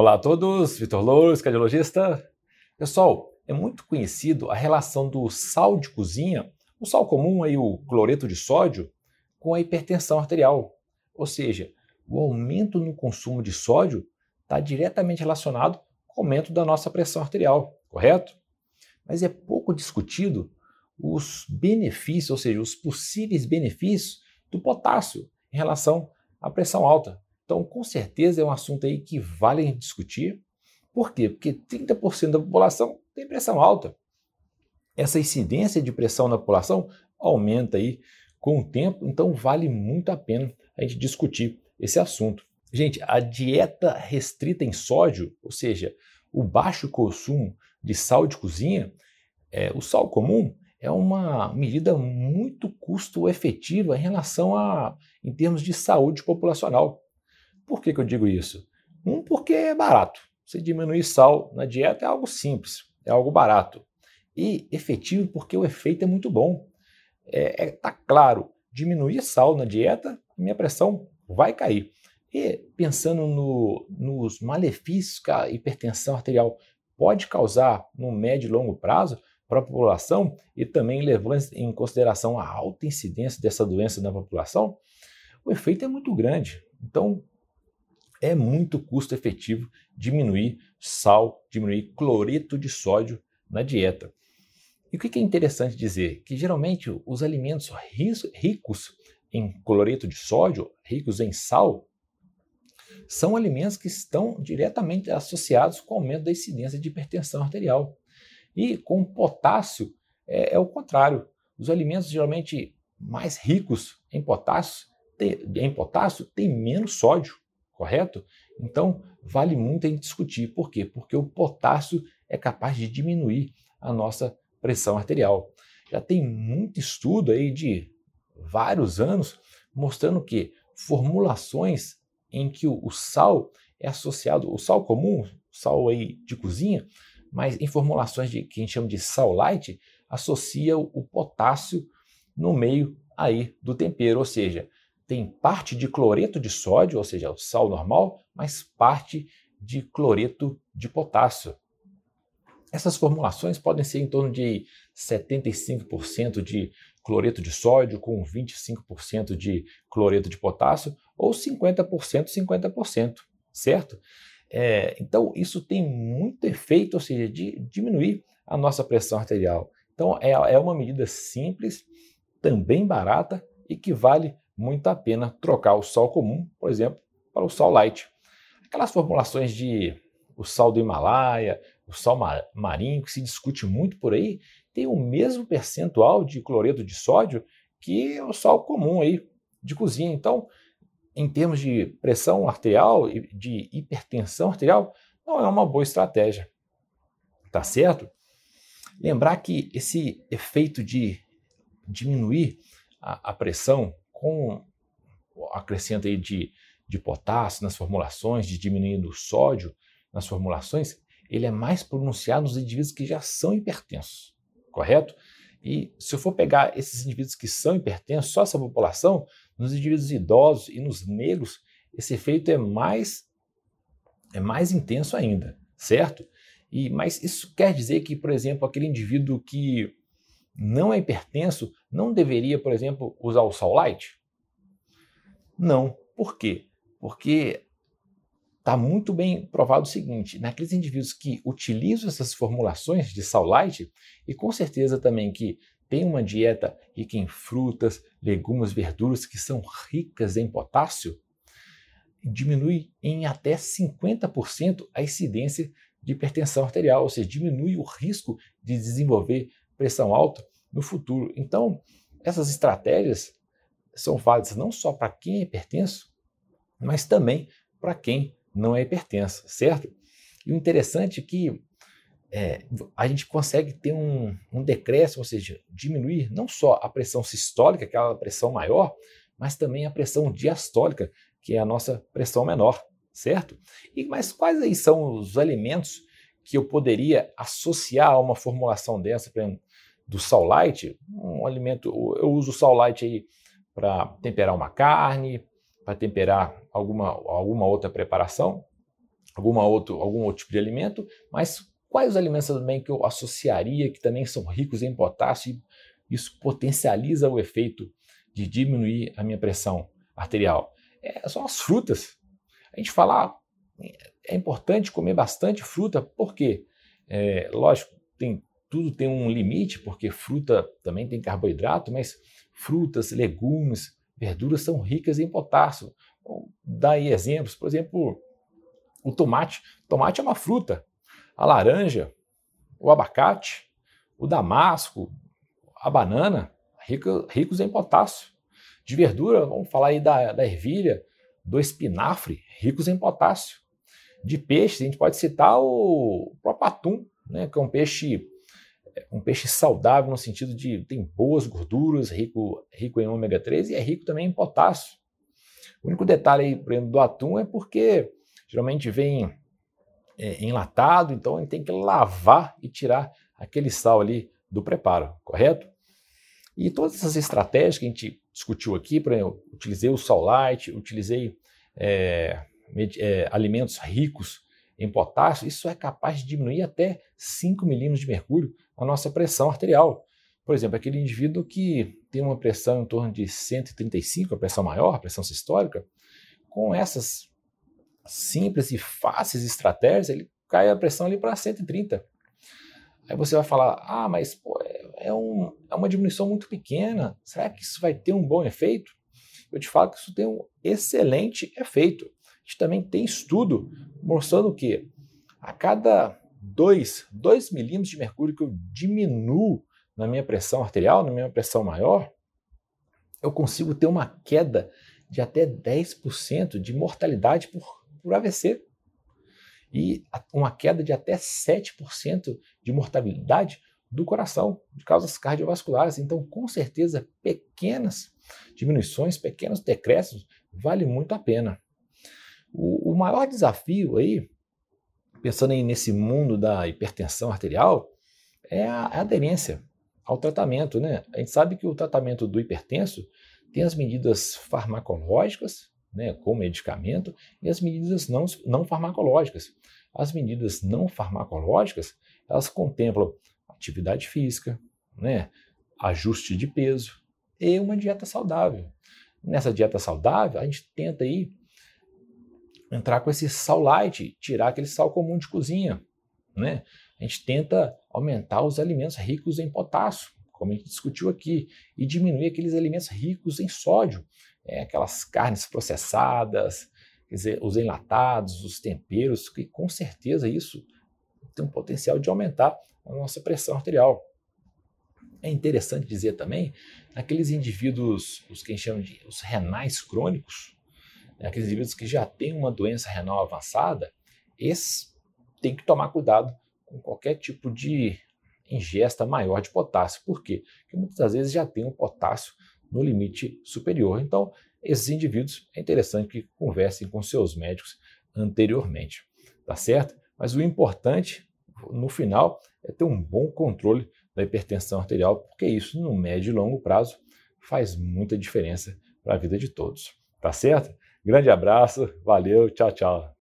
Olá a todos, Vitor Louros, cardiologista. Pessoal, é muito conhecido a relação do sal de cozinha, o sal comum aí, o cloreto de sódio, com a hipertensão arterial. Ou seja, o aumento no consumo de sódio está diretamente relacionado com o aumento da nossa pressão arterial, correto? Mas é pouco discutido os benefícios, ou seja, os possíveis benefícios do potássio em relação à pressão alta. Então, com certeza é um assunto aí que vale discutir. Por quê? Porque 30% da população tem pressão alta. Essa incidência de pressão na população aumenta aí com o tempo, então vale muito a pena a gente discutir esse assunto. Gente, a dieta restrita em sódio, ou seja, o baixo consumo de sal de cozinha, é, o sal comum é uma medida muito custo efetiva em relação a, em termos de saúde populacional. Por que, que eu digo isso? Um, porque é barato. Você diminuir sal na dieta é algo simples, é algo barato. E efetivo porque o efeito é muito bom. É, é, tá claro, diminuir sal na dieta, minha pressão vai cair. E pensando no, nos malefícios que a hipertensão arterial pode causar no médio e longo prazo para a população e também levando em consideração a alta incidência dessa doença na população, o efeito é muito grande. Então, é muito custo efetivo diminuir sal, diminuir cloreto de sódio na dieta. E o que é interessante dizer? Que geralmente os alimentos ricos em cloreto de sódio, ricos em sal, são alimentos que estão diretamente associados com o aumento da incidência de hipertensão arterial. E com potássio é, é o contrário. Os alimentos geralmente mais ricos em potássio, em potássio têm menos sódio correto? Então, vale muito a gente discutir. Por quê? Porque o potássio é capaz de diminuir a nossa pressão arterial. Já tem muito estudo aí de vários anos mostrando que formulações em que o, sal é associado, o sal comum, sal aí de cozinha, mas em formulações de que a gente chama de sal light, associa o, o potássio no meio aí do tempero, ou seja, tem parte de cloreto de sódio, ou seja, o sal normal, mas parte de cloreto de potássio. Essas formulações podem ser em torno de 75% de cloreto de sódio com 25% de cloreto de potássio ou 50%, 50%, certo? É, então, isso tem muito efeito, ou seja, de diminuir a nossa pressão arterial. Então, é, é uma medida simples, também barata e que vale muito a pena trocar o sal comum, por exemplo, para o sal light. Aquelas formulações de o sal do Himalaia, o sal marinho, que se discute muito por aí, tem o mesmo percentual de cloreto de sódio que o sal comum aí de cozinha. Então, em termos de pressão arterial e de hipertensão arterial, não é uma boa estratégia. Tá certo? Lembrar que esse efeito de diminuir a, a pressão com acrescento aí de, de potássio nas formulações, de diminuindo o sódio nas formulações, ele é mais pronunciado nos indivíduos que já são hipertensos, correto? E se eu for pegar esses indivíduos que são hipertensos, só essa população, nos indivíduos idosos e nos negros, esse efeito é mais é mais intenso ainda, certo? E mas isso quer dizer que, por exemplo, aquele indivíduo que não é hipertenso, não deveria, por exemplo, usar o sal light? Não. Por quê? Porque está muito bem provado o seguinte: naqueles indivíduos que utilizam essas formulações de sal light, e com certeza também que tem uma dieta rica em frutas, legumes, verduras que são ricas em potássio, diminui em até 50% a incidência de hipertensão arterial, ou seja, diminui o risco de desenvolver pressão alta no futuro. Então, essas estratégias são válidas não só para quem é hipertenso, mas também para quem não é hipertenso, certo? E o interessante é que é, a gente consegue ter um, um decréscimo, ou seja, diminuir não só a pressão sistólica, aquela pressão maior, mas também a pressão diastólica, que é a nossa pressão menor, certo? E mas quais aí são os alimentos que eu poderia associar a uma formulação dessa, por exemplo, do sal light, um alimento, eu uso o sal light aí para temperar uma carne, para temperar alguma, alguma outra preparação. alguma outro, algum outro tipo de alimento, mas quais os alimentos também que eu associaria que também são ricos em potássio e isso potencializa o efeito de diminuir a minha pressão arterial? É, são as frutas. A gente fala, ah, é importante comer bastante fruta, por quê? É, lógico, tem, tudo tem um limite, porque fruta também tem carboidrato, mas frutas, legumes, verduras são ricas em potássio. Daí exemplos, por exemplo, o tomate. Tomate é uma fruta. A laranja, o abacate, o damasco, a banana, ricos em potássio. De verdura, vamos falar aí da, da ervilha, do espinafre, ricos em potássio. De peixe, a gente pode citar o próprio atum, né, que é um peixe um peixe saudável no sentido de tem boas gorduras, rico, rico em ômega 3 e é rico também em potássio. O único detalhe aí, por exemplo, do atum é porque geralmente vem é, enlatado, então gente tem que lavar e tirar aquele sal ali do preparo, correto? E todas essas estratégias que a gente discutiu aqui, por exemplo, utilizei o sal light, utilizei é, é, alimentos ricos em potássio, isso é capaz de diminuir até 5 milímetros de mercúrio a nossa pressão arterial. Por exemplo, aquele indivíduo que tem uma pressão em torno de 135, a pressão maior, a pressão sistólica, com essas simples e fáceis estratégias, ele cai a pressão ali para 130. Aí você vai falar, ah, mas pô, é, é, um, é uma diminuição muito pequena, será que isso vai ter um bom efeito? Eu te falo que isso tem um excelente efeito. Gente também tem estudo mostrando que a cada 2, 2 milímetros de mercúrio que eu diminuo na minha pressão arterial, na minha pressão maior, eu consigo ter uma queda de até 10% de mortalidade por, por AVC e uma queda de até 7% de mortalidade do coração, de causas cardiovasculares. Então, com certeza, pequenas diminuições, pequenos decréscimos, vale muito a pena. O, o maior desafio aí pensando aí nesse mundo da hipertensão arterial, é a, a aderência ao tratamento. Né? A gente sabe que o tratamento do hipertenso tem as medidas farmacológicas, né, com medicamento, e as medidas não, não farmacológicas. As medidas não farmacológicas, elas contemplam atividade física, né, ajuste de peso e uma dieta saudável. Nessa dieta saudável, a gente tenta aí entrar com esse sal light, tirar aquele sal comum de cozinha, né? A gente tenta aumentar os alimentos ricos em potássio, como a gente discutiu aqui, e diminuir aqueles alimentos ricos em sódio, é, aquelas carnes processadas, dizer, os enlatados, os temperos, que com certeza isso tem um potencial de aumentar a nossa pressão arterial. É interessante dizer também, aqueles indivíduos, os que a gente chama de os renais crônicos, aqueles indivíduos que já têm uma doença renal avançada, esses têm que tomar cuidado com qualquer tipo de ingesta maior de potássio. Por quê? Porque muitas vezes já tem um potássio no limite superior. Então, esses indivíduos é interessante que conversem com seus médicos anteriormente, tá certo? Mas o importante, no final, é ter um bom controle da hipertensão arterial, porque isso, no médio e longo prazo, faz muita diferença para a vida de todos, tá certo? Grande abraço, valeu, tchau, tchau.